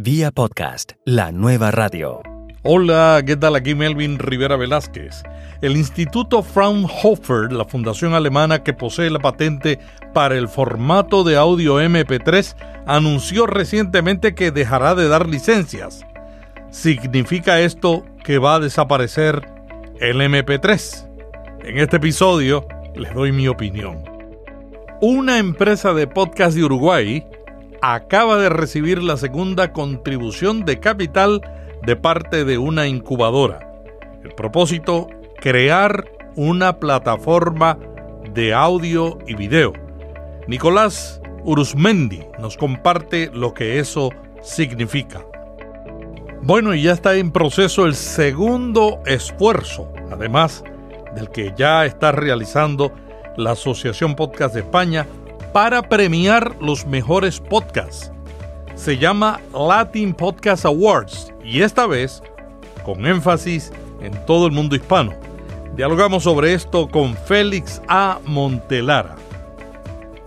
Vía podcast, la nueva radio. Hola, ¿qué tal? Aquí Melvin Rivera Velázquez. El Instituto Fraunhofer, la fundación alemana que posee la patente para el formato de audio MP3, anunció recientemente que dejará de dar licencias. ¿Significa esto que va a desaparecer el MP3? En este episodio les doy mi opinión. Una empresa de podcast de Uruguay acaba de recibir la segunda contribución de capital de parte de una incubadora. El propósito, crear una plataforma de audio y video. Nicolás Urusmendi nos comparte lo que eso significa. Bueno, y ya está en proceso el segundo esfuerzo, además del que ya está realizando la Asociación Podcast de España para premiar los mejores podcasts. Se llama Latin Podcast Awards y esta vez con énfasis en todo el mundo hispano. Dialogamos sobre esto con Félix A. Montelara.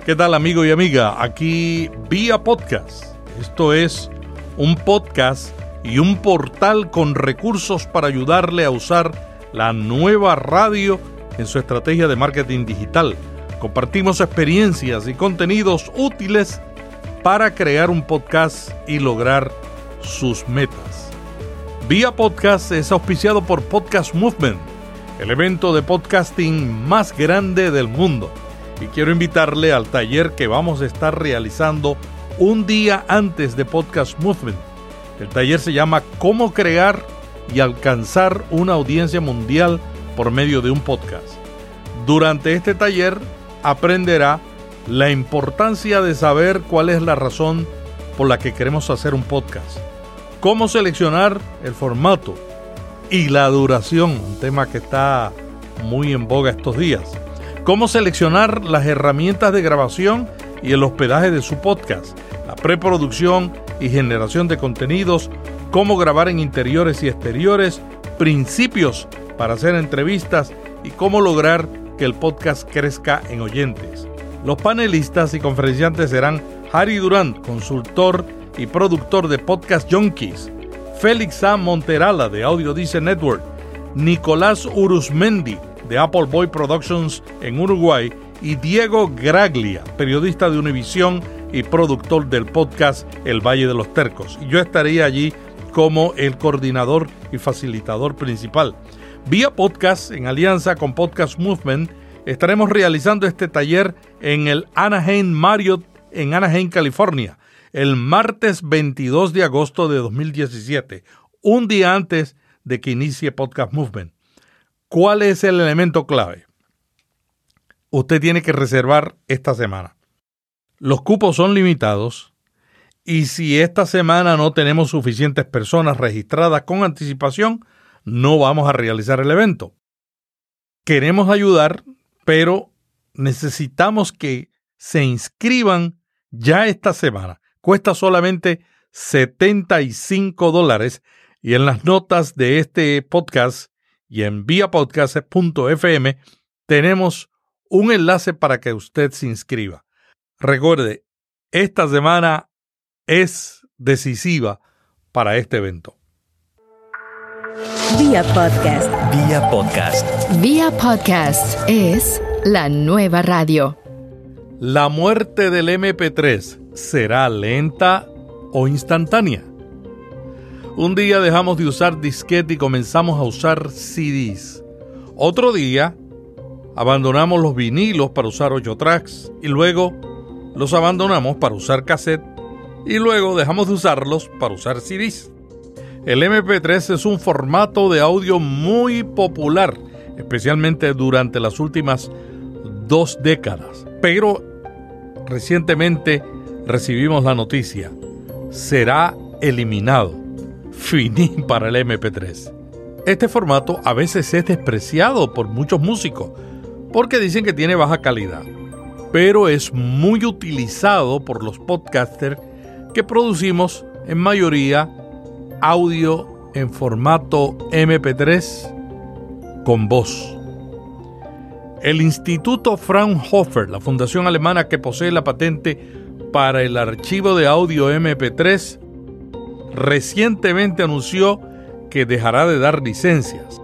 ¿Qué tal amigo y amiga? Aquí vía podcast. Esto es un podcast y un portal con recursos para ayudarle a usar la nueva radio en su estrategia de marketing digital Compartimos experiencias y contenidos útiles para crear un podcast y lograr sus metas. Vía Podcast es auspiciado por Podcast Movement, el evento de podcasting más grande del mundo. Y quiero invitarle al taller que vamos a estar realizando un día antes de Podcast Movement. El taller se llama Cómo crear y alcanzar una audiencia mundial por medio de un podcast. Durante este taller aprenderá la importancia de saber cuál es la razón por la que queremos hacer un podcast, cómo seleccionar el formato y la duración, un tema que está muy en boga estos días, cómo seleccionar las herramientas de grabación y el hospedaje de su podcast, la preproducción y generación de contenidos, cómo grabar en interiores y exteriores, principios para hacer entrevistas y cómo lograr que el podcast crezca en oyentes. Los panelistas y conferenciantes serán Harry Durant, consultor y productor de Podcast Junkies, Félix A. Monterala de Audio Dice Network, Nicolás Urusmendi de Apple Boy Productions en Uruguay y Diego Graglia, periodista de Univisión y productor del podcast El Valle de los Tercos. Yo estaría allí como el coordinador y facilitador principal. Vía podcast, en alianza con Podcast Movement, estaremos realizando este taller en el Anaheim Marriott en Anaheim, California, el martes 22 de agosto de 2017, un día antes de que inicie Podcast Movement. ¿Cuál es el elemento clave? Usted tiene que reservar esta semana. Los cupos son limitados y si esta semana no tenemos suficientes personas registradas con anticipación, no vamos a realizar el evento. Queremos ayudar, pero necesitamos que se inscriban ya esta semana. Cuesta solamente 75 dólares y en las notas de este podcast y en viapodcast.fm tenemos un enlace para que usted se inscriba. Recuerde, esta semana es decisiva para este evento. Vía podcast. Vía podcast. Vía podcast es la nueva radio. ¿La muerte del MP3 será lenta o instantánea? Un día dejamos de usar disquete y comenzamos a usar CDs. Otro día abandonamos los vinilos para usar 8 tracks y luego los abandonamos para usar cassette y luego dejamos de usarlos para usar CDs. El MP3 es un formato de audio muy popular, especialmente durante las últimas dos décadas. Pero recientemente recibimos la noticia, será eliminado. Finí para el MP3. Este formato a veces es despreciado por muchos músicos porque dicen que tiene baja calidad, pero es muy utilizado por los podcasters que producimos en mayoría audio en formato MP3 con voz. El Instituto Fraunhofer, la fundación alemana que posee la patente para el archivo de audio MP3, recientemente anunció que dejará de dar licencias.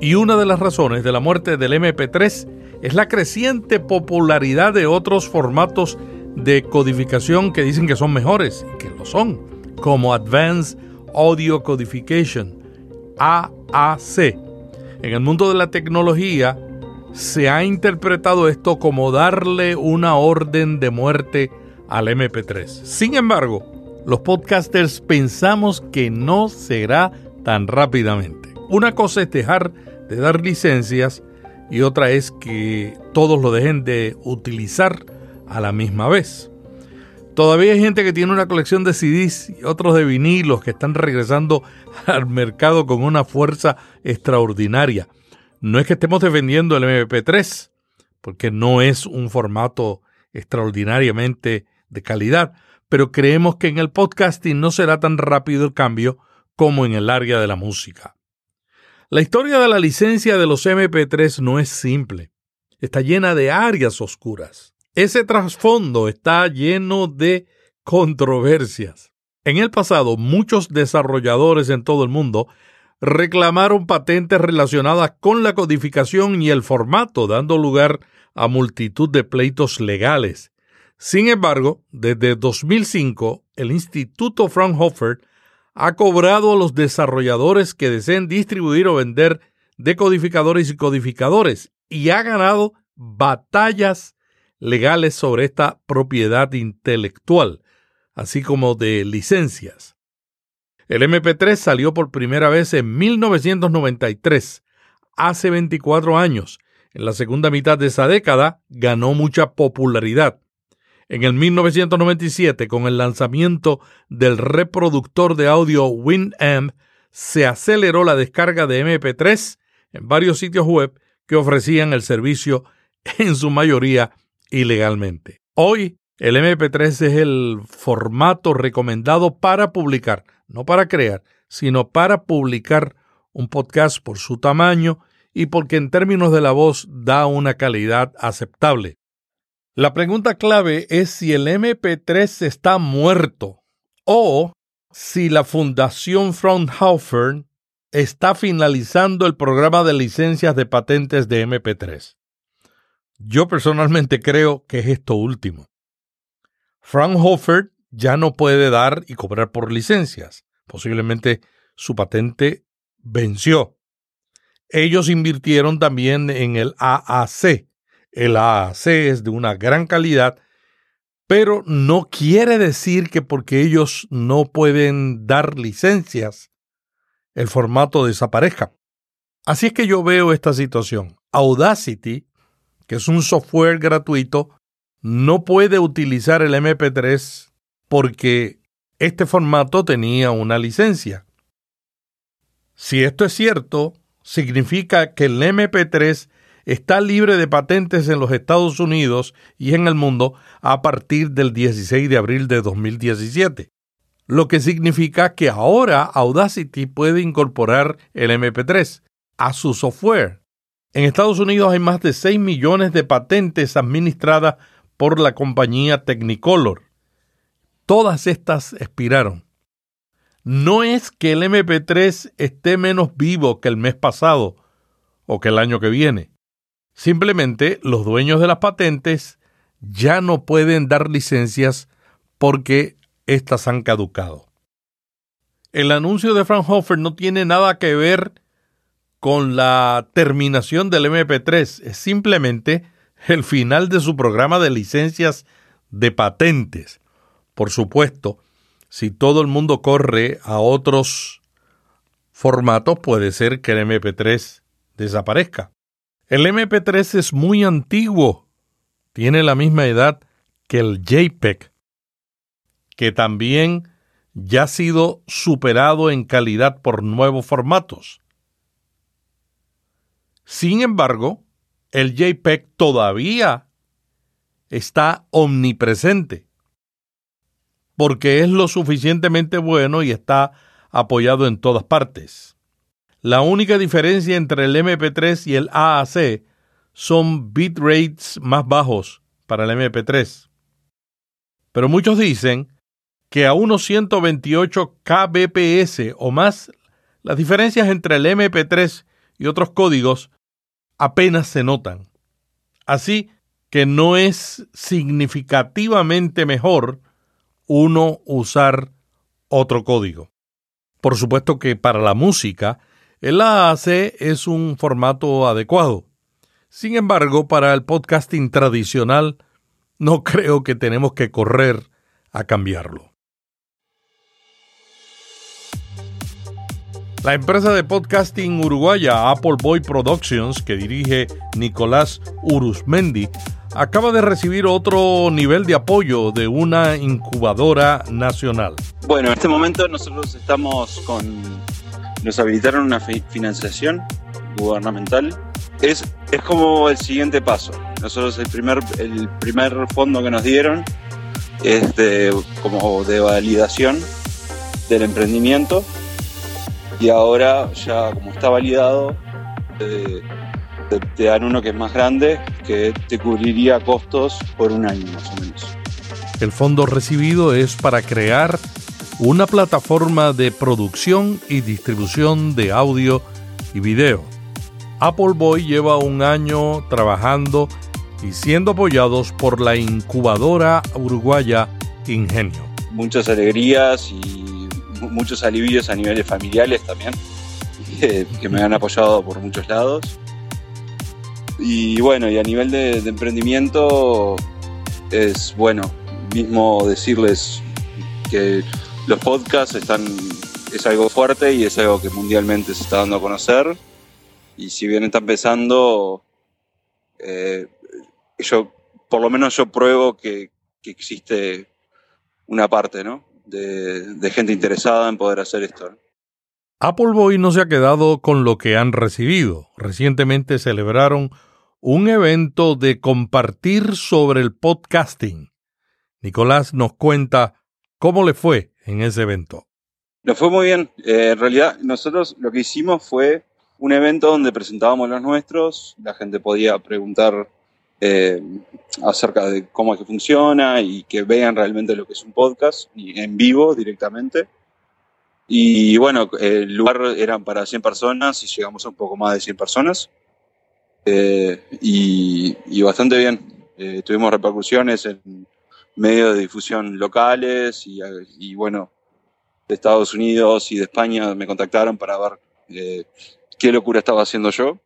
Y una de las razones de la muerte del MP3 es la creciente popularidad de otros formatos de codificación que dicen que son mejores, y que lo son, como Advanced Audio Codification, AAC. En el mundo de la tecnología se ha interpretado esto como darle una orden de muerte al MP3. Sin embargo, los podcasters pensamos que no será tan rápidamente. Una cosa es dejar de dar licencias y otra es que todos lo dejen de utilizar a la misma vez. Todavía hay gente que tiene una colección de CDs y otros de vinilos que están regresando al mercado con una fuerza extraordinaria. No es que estemos defendiendo el MP3, porque no es un formato extraordinariamente de calidad, pero creemos que en el podcasting no será tan rápido el cambio como en el área de la música. La historia de la licencia de los MP3 no es simple, está llena de áreas oscuras. Ese trasfondo está lleno de controversias. En el pasado, muchos desarrolladores en todo el mundo reclamaron patentes relacionadas con la codificación y el formato, dando lugar a multitud de pleitos legales. Sin embargo, desde 2005, el Instituto Fraunhofer ha cobrado a los desarrolladores que deseen distribuir o vender decodificadores y codificadores y ha ganado batallas legales sobre esta propiedad intelectual, así como de licencias. El MP3 salió por primera vez en 1993, hace 24 años. En la segunda mitad de esa década ganó mucha popularidad. En el 1997, con el lanzamiento del reproductor de audio Winamp, se aceleró la descarga de MP3 en varios sitios web que ofrecían el servicio en su mayoría ilegalmente. Hoy, el MP3 es el formato recomendado para publicar, no para crear, sino para publicar un podcast por su tamaño y porque en términos de la voz da una calidad aceptable. La pregunta clave es si el MP3 está muerto o si la Fundación Fraunhofer está finalizando el programa de licencias de patentes de MP3. Yo personalmente creo que es esto último. Fraunhofer ya no puede dar y cobrar por licencias. Posiblemente su patente venció. Ellos invirtieron también en el AAC, el AAC es de una gran calidad, pero no quiere decir que porque ellos no pueden dar licencias, el formato desaparezca. Así es que yo veo esta situación. Audacity, que es un software gratuito, no puede utilizar el MP3 porque este formato tenía una licencia. Si esto es cierto, significa que el MP3 está libre de patentes en los Estados Unidos y en el mundo a partir del 16 de abril de 2017, lo que significa que ahora Audacity puede incorporar el MP3 a su software. En Estados Unidos hay más de 6 millones de patentes administradas por la compañía Technicolor. Todas estas expiraron. No es que el MP3 esté menos vivo que el mes pasado o que el año que viene. Simplemente los dueños de las patentes ya no pueden dar licencias porque éstas han caducado. El anuncio de Fraunhofer no tiene nada que ver con la terminación del MP3, es simplemente el final de su programa de licencias de patentes. Por supuesto, si todo el mundo corre a otros formatos, puede ser que el MP3 desaparezca. El MP3 es muy antiguo. Tiene la misma edad que el JPEG, que también ya ha sido superado en calidad por nuevos formatos. Sin embargo, el JPEG todavía está omnipresente, porque es lo suficientemente bueno y está apoyado en todas partes. La única diferencia entre el MP3 y el AAC son bitrates más bajos para el MP3. Pero muchos dicen que a unos 128 kbps o más, las diferencias entre el MP3 y otros códigos apenas se notan. Así que no es significativamente mejor uno usar otro código. Por supuesto que para la música, el AAC es un formato adecuado. Sin embargo, para el podcasting tradicional, no creo que tenemos que correr a cambiarlo. La empresa de podcasting uruguaya Apple Boy Productions, que dirige Nicolás Urusmendi, acaba de recibir otro nivel de apoyo de una incubadora nacional. Bueno, en este momento nosotros estamos con... Nos habilitaron una financiación gubernamental. Es, es como el siguiente paso. Nosotros el primer, el primer fondo que nos dieron es de, como de validación del emprendimiento y ahora ya como está validado eh, te, dan uno que es más grande, que te cubriría costos por un año más o menos. El fondo recibido es para crear una plataforma de producción y distribución de audio y video. Apple Boy lleva un año trabajando y siendo apoyados por la incubadora uruguaya Ingenio. Muchas alegrías y muchos alivios a niveles familiares también, que me han apoyado por muchos lados. Y bueno, y a nivel de, emprendimiento es bueno, mismo decirles que los podcasts están, es algo fuerte y es algo que mundialmente se está dando a conocer. Y si bien está empezando, eh, yo, por lo menos yo pruebo que, existe una parte, ¿no? De, gente interesada en poder hacer esto. Apple Boy no se ha quedado con lo que han recibido. Recientemente celebraron un evento de compartir sobre el podcasting. Nicolás nos cuenta cómo le fue en ese evento. Nos fue muy bien. Eh, en realidad, nosotros lo que hicimos fue un evento donde presentábamos los nuestros, la gente podía preguntar eh, acerca de cómo es que funciona y que vean realmente lo que es un podcast en vivo directamente. Y bueno, el lugar eran para 100 personas y llegamos a un poco más de 100 personas. Eh, y, bastante bien. Eh, tuvimos repercusiones en medios de difusión locales y, bueno, de Estados Unidos y de España me contactaron para ver eh, qué locura estaba haciendo yo.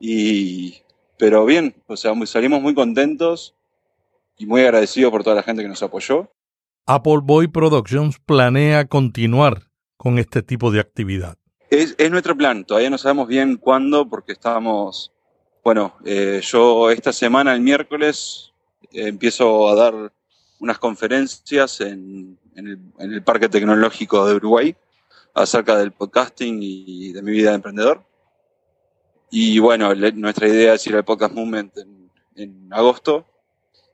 Y, pero bien, o sea, salimos muy contentos y muy agradecidos por toda la gente que nos apoyó. Apple Boy Productions planea continuar con este tipo de actividad? Es, nuestro plan, todavía no sabemos bien cuándo porque estábamos, bueno, eh, yo esta semana, el miércoles, empiezo a dar unas conferencias en, el, Parque Tecnológico de Uruguay acerca del podcasting y de mi vida de emprendedor. Y bueno, nuestra idea es ir al Podcast Movement en, agosto.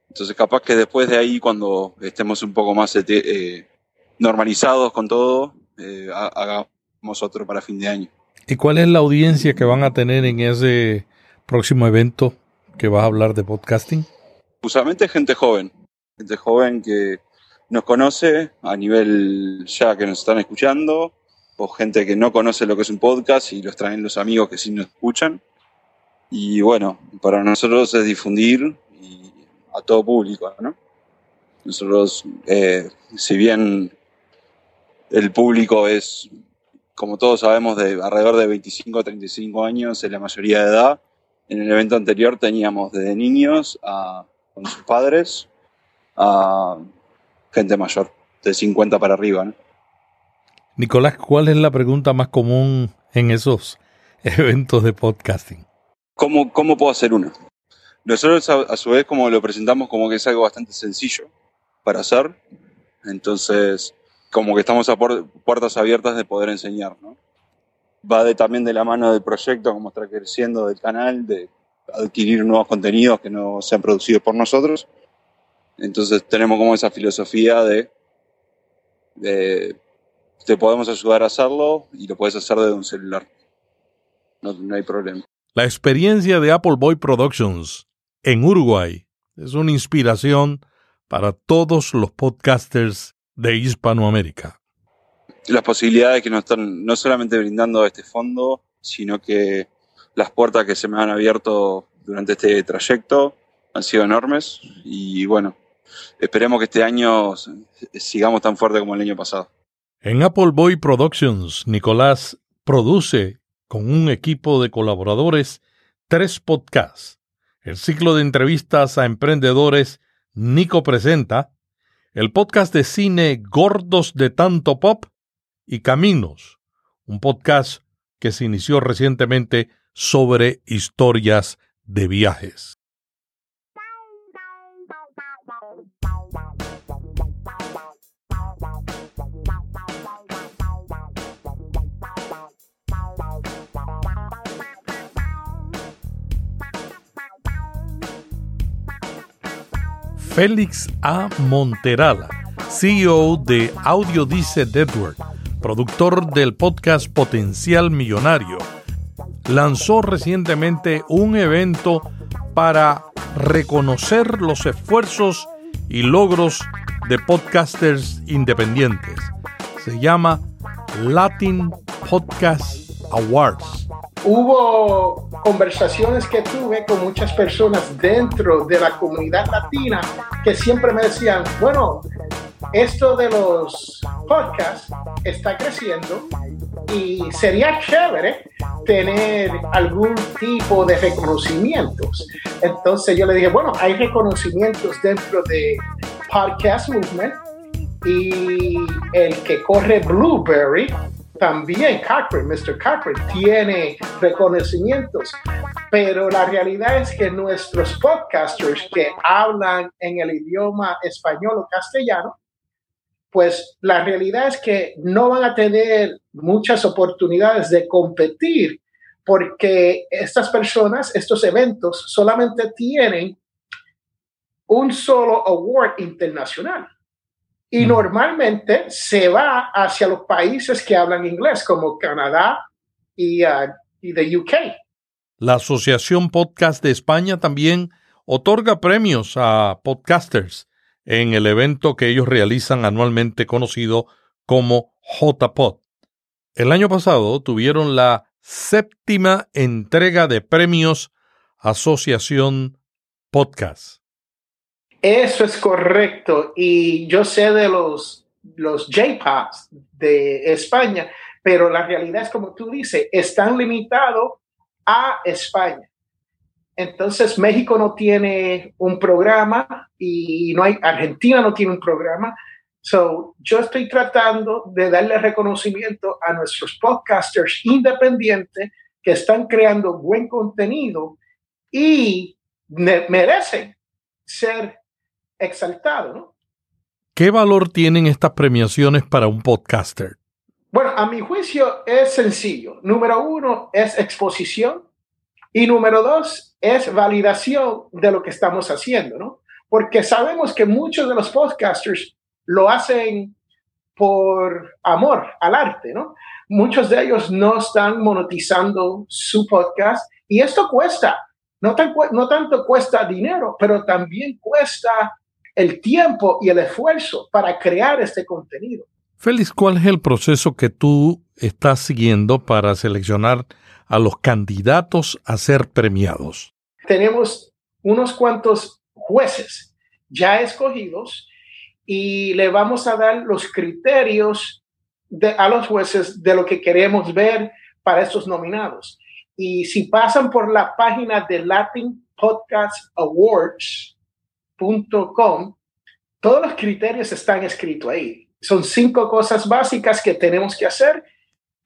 Entonces capaz que después de ahí, cuando estemos un poco más eh, normalizados con todo, eh, hagamos otro para fin de año. ¿Y cuál es la audiencia que van a tener en ese próximo evento que vas a hablar de podcasting? Usualmente gente joven, gente joven que nos conoce a nivel ya que nos están escuchando, gente que no conoce lo que es un podcast y los traen los amigos que sí nos escuchan. Y bueno, para nosotros es difundir a todo público, ¿no? Nosotros, eh, si bien el público es, como todos sabemos, de alrededor de 25 a 35 años en la mayoría de edad. En el evento anterior teníamos desde niños a, con sus padres a gente mayor, de 50 para arriba. Nicolás, ¿cuál es la pregunta más común en esos eventos de podcasting? ¿Cómo, cómo puedo hacer uno? Nosotros a, a, su vez como lo presentamos como que es algo bastante sencillo para hacer. Entonces, como que estamos a puertas abiertas de poder enseñar, ¿no? Va de, también de la mano del proyecto, como está creciendo del canal, de adquirir nuevos contenidos que no sean producidos por nosotros. Entonces tenemos como esa filosofía de, de te podemos ayudar a hacerlo y lo puedes hacer desde un celular. No, no hay problema. La experiencia de Apple Boy Productions en Uruguay es una inspiración para todos los podcasters de Hispanoamérica. Las posibilidades que nos están no solamente brindando este fondo, sino que las puertas que se me han abierto durante este trayecto han sido enormes y bueno, esperemos que este año sigamos tan fuerte como el año pasado. En Apple Boy Productions, Nicolás produce con un equipo de colaboradores tres podcasts. El ciclo de entrevistas a emprendedores Nico Presenta, el podcast de cine Gordos de Tanto Pop y Caminos, un podcast que se inició recientemente sobre historias de viajes. Félix A. Monterala, CEO de Audio Dice Network, productor del podcast Potencial Millonario, lanzó recientemente un evento para reconocer los esfuerzos y logros de podcasters independientes. Se llama Latin Podcast Awards hubo conversaciones que tuve con muchas personas dentro de la comunidad latina que siempre me decían, bueno, esto de los podcasts está creciendo y sería chévere tener algún tipo de reconocimientos. Entonces yo le dije, bueno, hay reconocimientos dentro de Podcast Movement y el que corre Blueberry también Mr. Cochran, tiene reconocimientos, pero la realidad es que nuestros podcasters que hablan en el idioma español o castellano, pues la realidad es que no van a tener muchas oportunidades de competir porque estas personas, estos eventos solamente tienen un solo award internacional. Y normalmente se va hacia los países que hablan inglés, como Canadá y, uh, y de UK. La Asociación Podcast de España también otorga premios a podcasters en el evento que ellos realizan anualmente conocido como JPod. El año pasado tuvieron la séptima entrega de premios Asociación Podcast. Eso es correcto. Y yo sé de los, los J-Pops de España, pero la realidad es como tú dices, están limitados a España. Entonces México no tiene un programa y no hay Argentina no tiene un programa. So, yo estoy tratando de darle reconocimiento a nuestros podcasters independientes que están creando buen contenido y merecen ser exaltado, ¿no? ¿Qué valor tienen estas premiaciones para un podcaster? Bueno, a mi juicio es sencillo. Número uno es exposición y número dos es validación de lo que estamos haciendo, ¿no? Porque sabemos que muchos de los podcasters lo hacen por amor al arte, ¿no? Muchos de ellos no están monetizando su podcast y esto cuesta. No, no tanto cuesta dinero, pero también cuesta el tiempo y el esfuerzo para crear este contenido. Félix, ¿cuál es el proceso que tú estás siguiendo para seleccionar a los candidatos a ser premiados? Tenemos unos cuantos jueces ya escogidos y le vamos a dar los criterios de, a los jueces de lo que queremos ver para estos nominados. Y si pasan por la página de Latin Podcast Awards, todos los criterios están escritos ahí. Son cinco cosas básicas que tenemos que hacer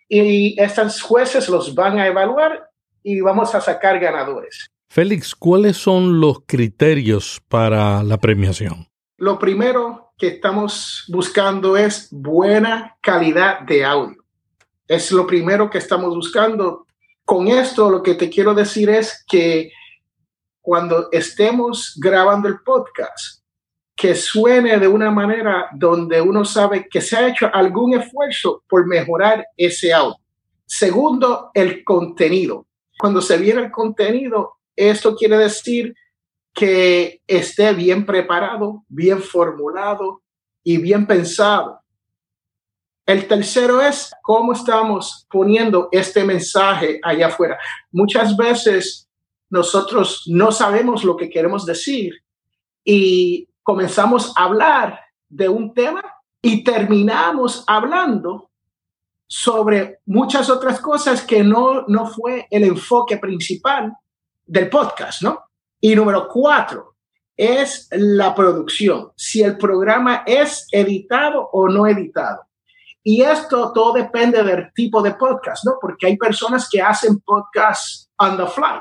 y estos jueces los van a evaluar y vamos a sacar ganadores. Félix, ¿cuáles son los criterios para la premiación? Lo primero que estamos buscando es buena calidad de audio. Es lo primero que estamos buscando. Con esto lo que te quiero decir es que cuando estemos grabando el podcast, que suene de una manera donde uno sabe que se ha hecho algún esfuerzo por mejorar ese audio. Segundo, el contenido. Cuando se viene el contenido, esto quiere decir que esté bien preparado, bien formulado, y bien pensado. El tercero es cómo estamos poniendo este mensaje allá afuera. Muchas veces nosotros no sabemos lo que queremos decir y comenzamos a hablar de un tema y terminamos hablando sobre muchas otras cosas que no, no fue el enfoque principal del podcast, ¿no? Y número cuatro es la producción, si el programa es editado o no editado. Y esto todo depende del tipo de podcast, ¿no? Porque hay personas que hacen podcast on the fly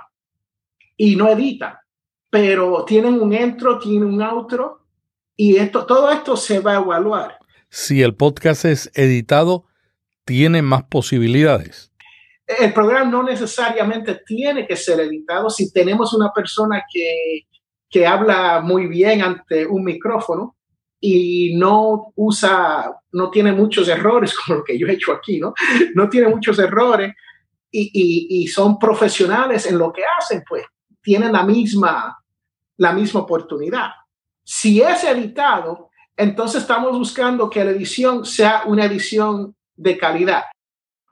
y no editan, pero tienen un intro, tienen un outro y esto, todo esto se va a evaluar. Si el podcast es editado, tiene más posibilidades. El programa no necesariamente tiene que ser editado si tenemos una persona que, que habla muy bien ante un micrófono y no usa, no tiene muchos errores como lo que yo he hecho aquí, ¿no? No tiene muchos errores y, y, y son profesionales en lo que hacen, pues tienen la misma, la misma oportunidad. Si es editado, entonces estamos buscando que la edición sea una edición de calidad.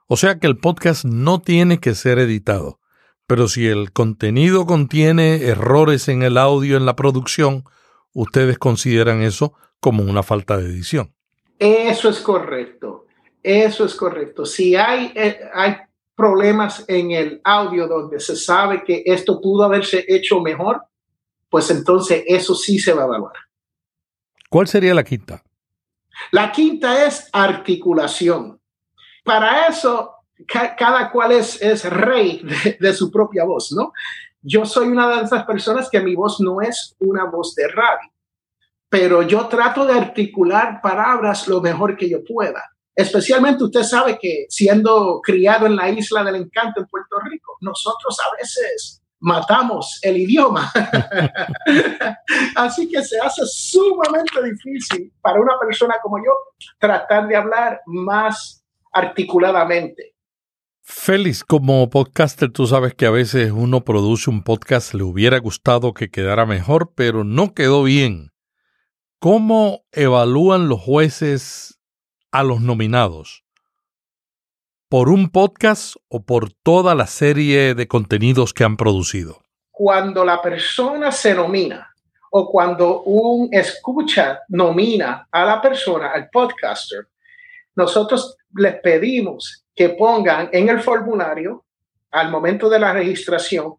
O sea que el podcast no tiene que ser editado, pero si el contenido contiene errores en el audio, en la producción, ustedes consideran eso como una falta de edición. Eso es correcto. Eso es correcto. Si hay, eh, hay problemas en el audio donde se sabe que esto pudo haberse hecho mejor, pues entonces eso sí se va a evaluar. ¿Cuál sería la quinta? La quinta es articulación. Para eso, cada cual es, es rey de, de, su propia voz, ¿no? Yo soy una de esas personas que mi voz no es una voz de radio pero yo trato de articular palabras lo mejor que yo pueda. Especialmente usted sabe que siendo criado en la isla del encanto en Puerto Rico, nosotros a veces matamos el idioma. Así que se hace sumamente difícil para una persona como yo tratar de hablar más articuladamente. Félix, como podcaster, tú sabes que a veces uno produce un podcast, le hubiera gustado que quedara mejor, pero no quedó bien. ¿Cómo evalúan los jueces a los nominados? ¿Por un podcast o por toda la serie de contenidos que han producido? Cuando la persona se nomina o cuando un escucha nomina a la persona, al podcaster, nosotros les pedimos que pongan en el formulario al momento de la registración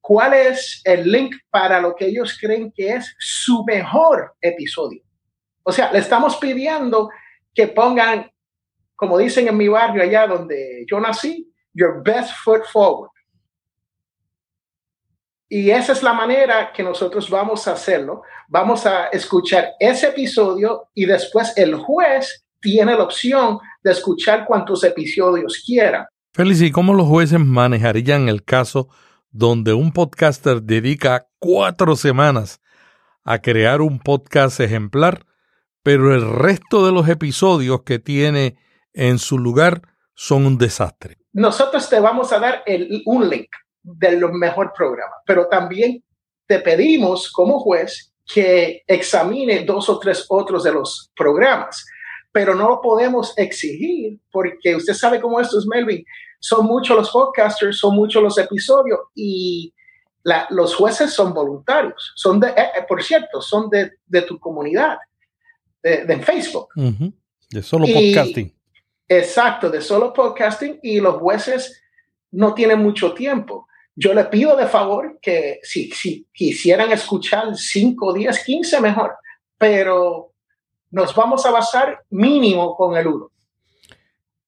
cuál es el link para lo que ellos creen que es su mejor episodio. O sea, le estamos pidiendo que pongan, como dicen en mi barrio allá donde yo nací, your best foot forward. Y esa es la manera que nosotros vamos a hacerlo. Vamos a escuchar ese episodio y después el juez tiene la opción de escuchar cuantos episodios quiera. Feliz, ¿y cómo los jueces manejarían el caso donde un podcaster dedica cuatro semanas a crear un podcast ejemplar, pero el resto de los episodios que tiene en su lugar son un desastre. Nosotros te vamos a dar el, un link del mejor programa, pero también te pedimos como juez que examine dos o tres otros de los programas, pero no lo podemos exigir porque usted sabe cómo esto es, Melvin son muchos los podcasters, son muchos los episodios y la, los jueces son voluntarios. Son eh, eh, por cierto, son de tu comunidad, de, de Facebook. Uh -huh. De solo y, podcasting. Exacto, de solo podcasting y los jueces no tienen mucho tiempo. Yo le pido de favor que si, si quisieran escuchar 5, 10, 15, mejor, pero nos vamos a basar mínimo con el uno.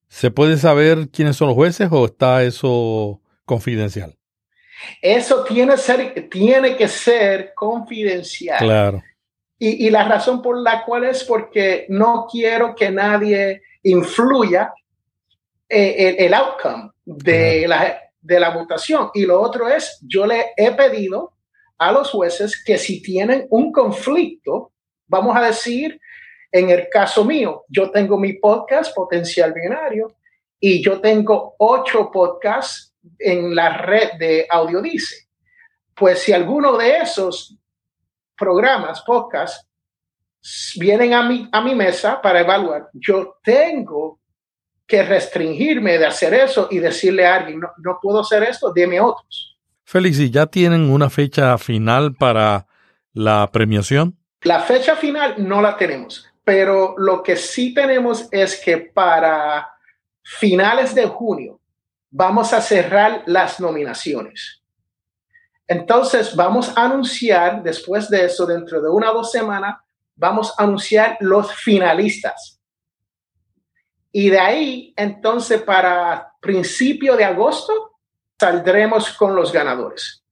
¿Se puede saber quiénes son los jueces o está eso confidencial? Eso tiene, ser, tiene que ser confidencial. Claro. Y, y, la razón por la cual es porque no quiero que nadie influya eh, el, el, outcome de, la, de la votación. Y lo otro es, yo le he pedido a los jueces que si tienen un conflicto, vamos a decir, en el caso mío, yo tengo mi podcast Potencial Binario y yo tengo ocho podcasts en la red de Audiodice. Pues si alguno de esos programas, podcasts, vienen a mi, a mi mesa para evaluar, yo tengo que restringirme de hacer eso y decirle a alguien, no, no puedo hacer esto, dime otros. Félix, ¿y ya tienen una fecha final para la premiación? La fecha final no la tenemos, pero lo que sí tenemos es que para finales de junio vamos a cerrar las nominaciones. Entonces vamos a anunciar después de eso, dentro de una o dos semanas, vamos a anunciar los finalistas. Y de ahí, entonces, para principio de agosto, saldremos con los ganadores.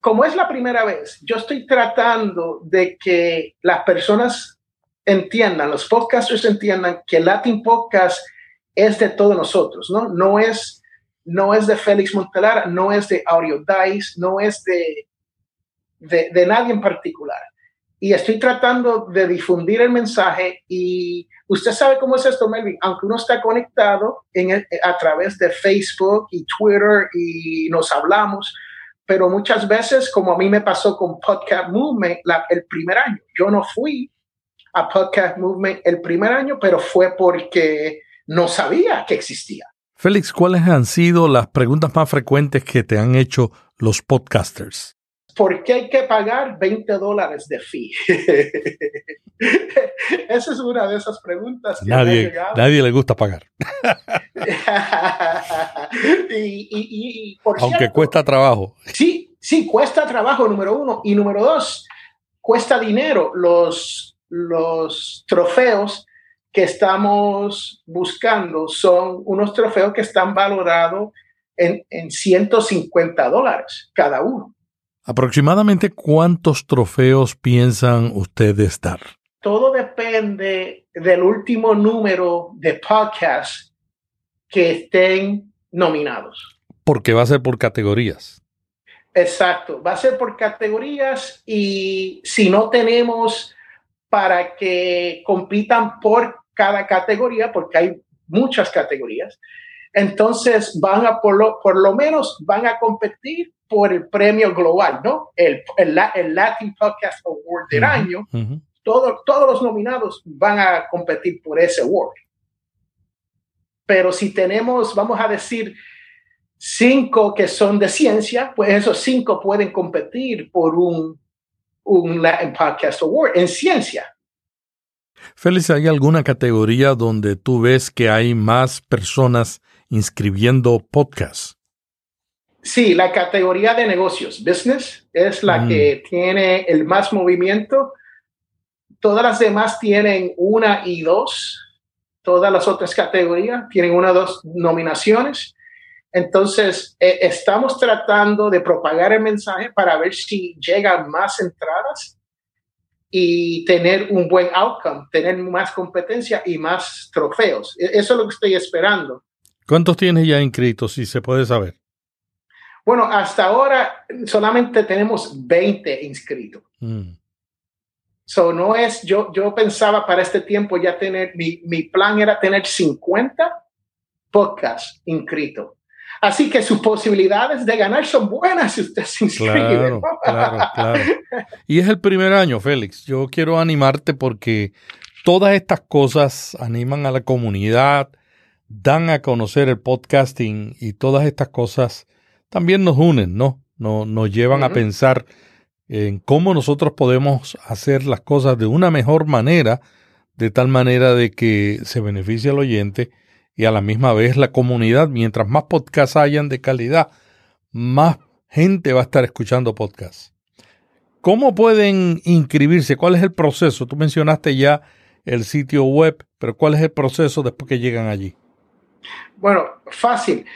Como es la primera vez, yo estoy tratando de que las personas entiendan, los podcasters entiendan que Latin Podcast es de todos nosotros, ¿no? No es, no es de Félix Montelara, no es de Audio Dice, no es de, de, nadie en particular y estoy tratando de difundir el mensaje y usted sabe cómo es esto, Melvin, aunque uno está conectado a través de Facebook y Twitter y nos hablamos, pero muchas veces, como a mí me pasó con Podcast Movement el primer año, yo no fui a Podcast Movement el primer año, pero fue porque no sabía que existía. Félix, ¿cuáles han sido las preguntas más frecuentes que te han hecho los podcasters? ¿por qué hay que pagar 20 dólares de fee? Esa es una de esas preguntas que nadie, nadie le gusta pagar. y, Aunque cuesta trabajo. Sí, sí, cuesta trabajo, número uno. Y número dos, cuesta dinero. Los, los trofeos que estamos buscando son unos trofeos que están valorados en, en 150 dólares cada uno. ¿Aproximadamente cuántos trofeos piensan ustedes dar? Todo depende del último número de podcasts que estén nominados. Porque va a ser por categorías. Exacto, va a ser por categorías y si no tenemos para que compitan por cada categoría, porque hay muchas categorías, entonces van a por lo, por lo menos van a competir por el premio global, ¿no? El, el, Latin Podcast Award del año. todos los nominados van a competir por ese award. Pero si tenemos, vamos a decir, cinco que son de ciencia, pues esos cinco pueden competir por un, un Latin Podcast Award en ciencia. Félix, ¿hay alguna categoría donde tú ves que hay más personas inscribiendo podcasts? Sí, la categoría de negocios, business, es la mm. que tiene el más movimiento. Todas las demás tienen una y dos. Todas las otras categorías tienen una o dos nominaciones. Entonces, eh, estamos tratando de propagar el mensaje para ver si llegan más entradas y tener un buen outcome, tener más competencia y más trofeos. E, eso es lo que estoy esperando. ¿Cuántos tienes ya inscritos, si se puede saber? Bueno, hasta ahora solamente tenemos 20 inscritos. Mm. So, no es, yo, yo pensaba para este tiempo ya tener, mi, mi plan era tener 50 podcasts inscritos. Así que sus posibilidades de ganar son buenas si usted se inscribe. Claro, claro, claro. Y es el primer año, Félix. Yo quiero animarte porque todas estas cosas animan a la comunidad, dan a conocer el podcasting y todas estas cosas también nos unen, ¿no? Nos, nos llevan a pensar en cómo nosotros podemos hacer las cosas de una mejor manera, de tal manera de que se beneficie al oyente y a la misma vez la comunidad. Mientras más podcasts hayan de calidad, más gente va a estar escuchando podcasts. ¿Cómo pueden inscribirse? ¿Cuál es el proceso? Tú mencionaste ya el sitio web, pero ¿cuál es el proceso después que llegan allí? Bueno, fácil.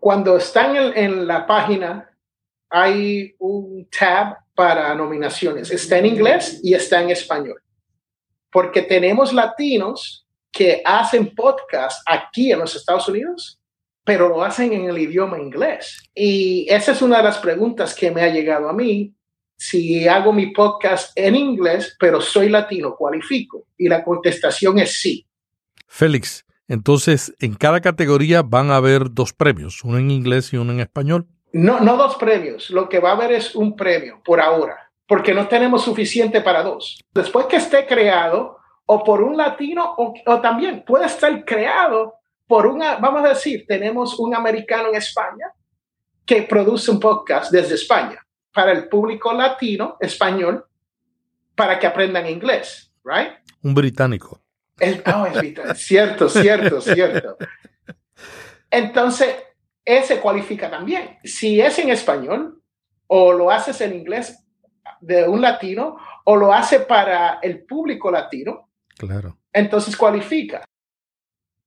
Cuando están en, la página, hay un tab para nominaciones. Está en inglés y está en español. Porque tenemos latinos que hacen podcast aquí en los Estados Unidos, pero lo hacen en el idioma inglés. Y esa es una de las preguntas que me ha llegado a mí. Si hago mi podcast en inglés, pero soy latino, ¿cualifico? Y la contestación es sí. Félix, entonces, en cada categoría van a haber dos premios, uno en inglés y uno en español. No, no dos premios. Lo que va a haber es un premio por ahora, porque no tenemos suficiente para dos. Después que esté creado, o por un latino, o, o también puede estar creado por una, vamos a decir, tenemos un americano en España que produce un podcast desde España para el público latino, español, para que aprendan inglés, right? Un británico. Es, oh, es cierto, cierto, cierto. Entonces, ese cualifica también. Si es en español o lo haces en inglés de un latino o lo hace para el público latino, claro. entonces cualifica.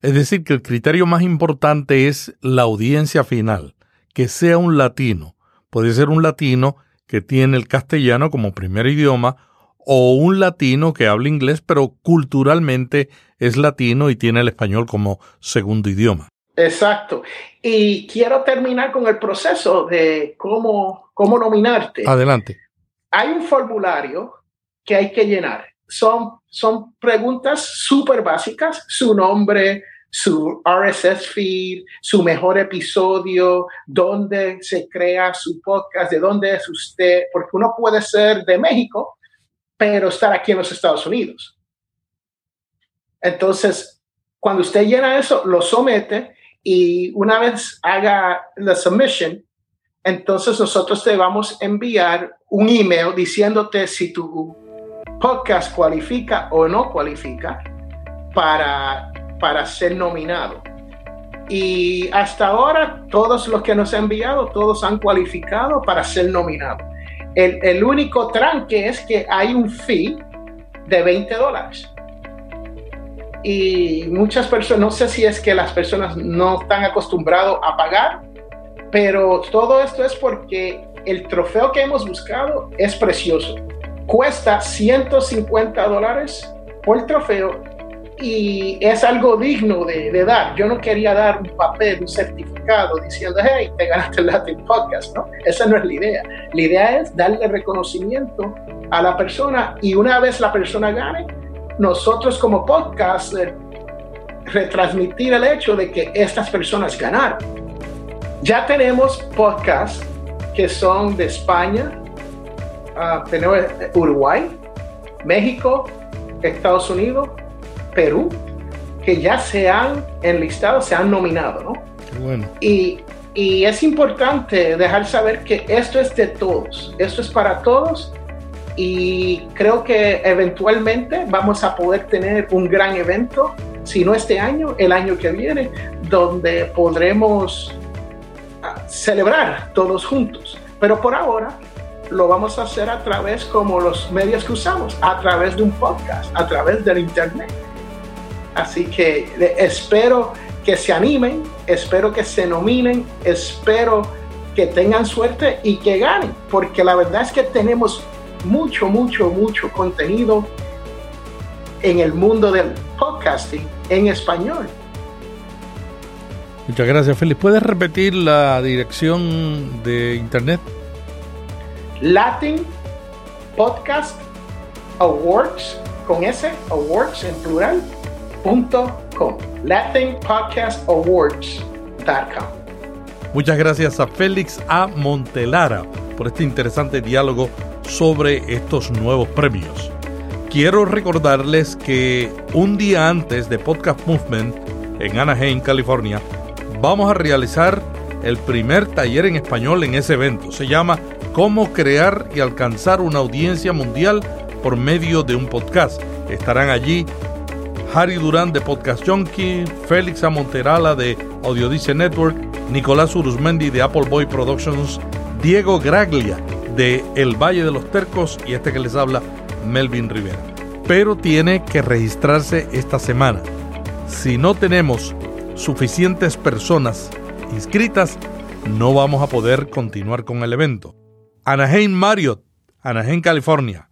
Es decir, que el criterio más importante es la audiencia final, que sea un latino. Puede ser un latino que tiene el castellano como primer idioma o un latino que habla inglés pero culturalmente es latino y tiene el español como segundo idioma. Exacto. Y quiero terminar con el proceso de cómo, cómo nominarte. Adelante. Hay un formulario que hay que llenar. Son, son preguntas súper básicas, su nombre, su RSS feed, su mejor episodio, dónde se crea su podcast, de dónde es usted, porque uno puede ser de México, pero estar aquí en los Estados Unidos. Entonces, cuando usted llena eso, lo somete y una vez haga la submission, entonces nosotros te vamos a enviar un email diciéndote si tu podcast cualifica o no cualifica para para ser nominado. Y hasta ahora todos los que nos han enviado, todos han cualificado para ser nominados. El, el único tranque es que hay un fee de 20 dólares. Y muchas personas, no sé si es que las personas no están acostumbrados a pagar, pero todo esto es porque el trofeo que hemos buscado es precioso. Cuesta 150 dólares por trofeo y es algo digno de, dar. Yo no quería dar un papel, un certificado diciendo, hey, te ganaste el Latin Podcast, ¿no? Esa no es la idea. La idea es darle reconocimiento a la persona y una vez la persona gane, nosotros como podcast retransmitir el hecho de que estas personas ganaron. Ya tenemos podcasts que son de España, uh, tenemos Uruguay, México, Estados Unidos, Perú que ya se han enlistado, se han nominado, ¿no? Bueno. Y, y es importante dejar saber que esto es de todos, esto es para todos y creo que eventualmente vamos a poder tener un gran evento, si no este año, el año que viene, donde podremos ah, celebrar todos juntos. Pero por ahora lo vamos a hacer a través como los medios que usamos, a través de un podcast, a través del internet. Así que espero que se animen, espero que se nominen, espero que tengan suerte y que ganen, porque la verdad es que tenemos mucho, mucho, mucho contenido en el mundo del podcasting en español. Muchas gracias, Félix. ¿Puedes repetir la dirección de internet? Latin Podcast Awards, con S, Awards en plural, latinpodcastawards.com. Muchas gracias a Félix A. Montelara por este interesante diálogo sobre estos nuevos premios. Quiero recordarles que un día antes de Podcast Movement en Anaheim, California, vamos a realizar el primer taller en español en ese evento. Se llama Cómo crear y alcanzar una audiencia mundial por medio de un podcast. Estarán allí Harry Durán de Podcast Junkie, Félix Amonterala de Audiodice Network, Nicolás Uruzmendi de Apple Boy Productions, Diego Graglia de El Valle de los Tercos y este que les habla, Melvin Rivera. Pero tiene que registrarse esta semana. Si no tenemos suficientes personas inscritas, no vamos a poder continuar con el evento. Anaheim Marriott, Anaheim, California.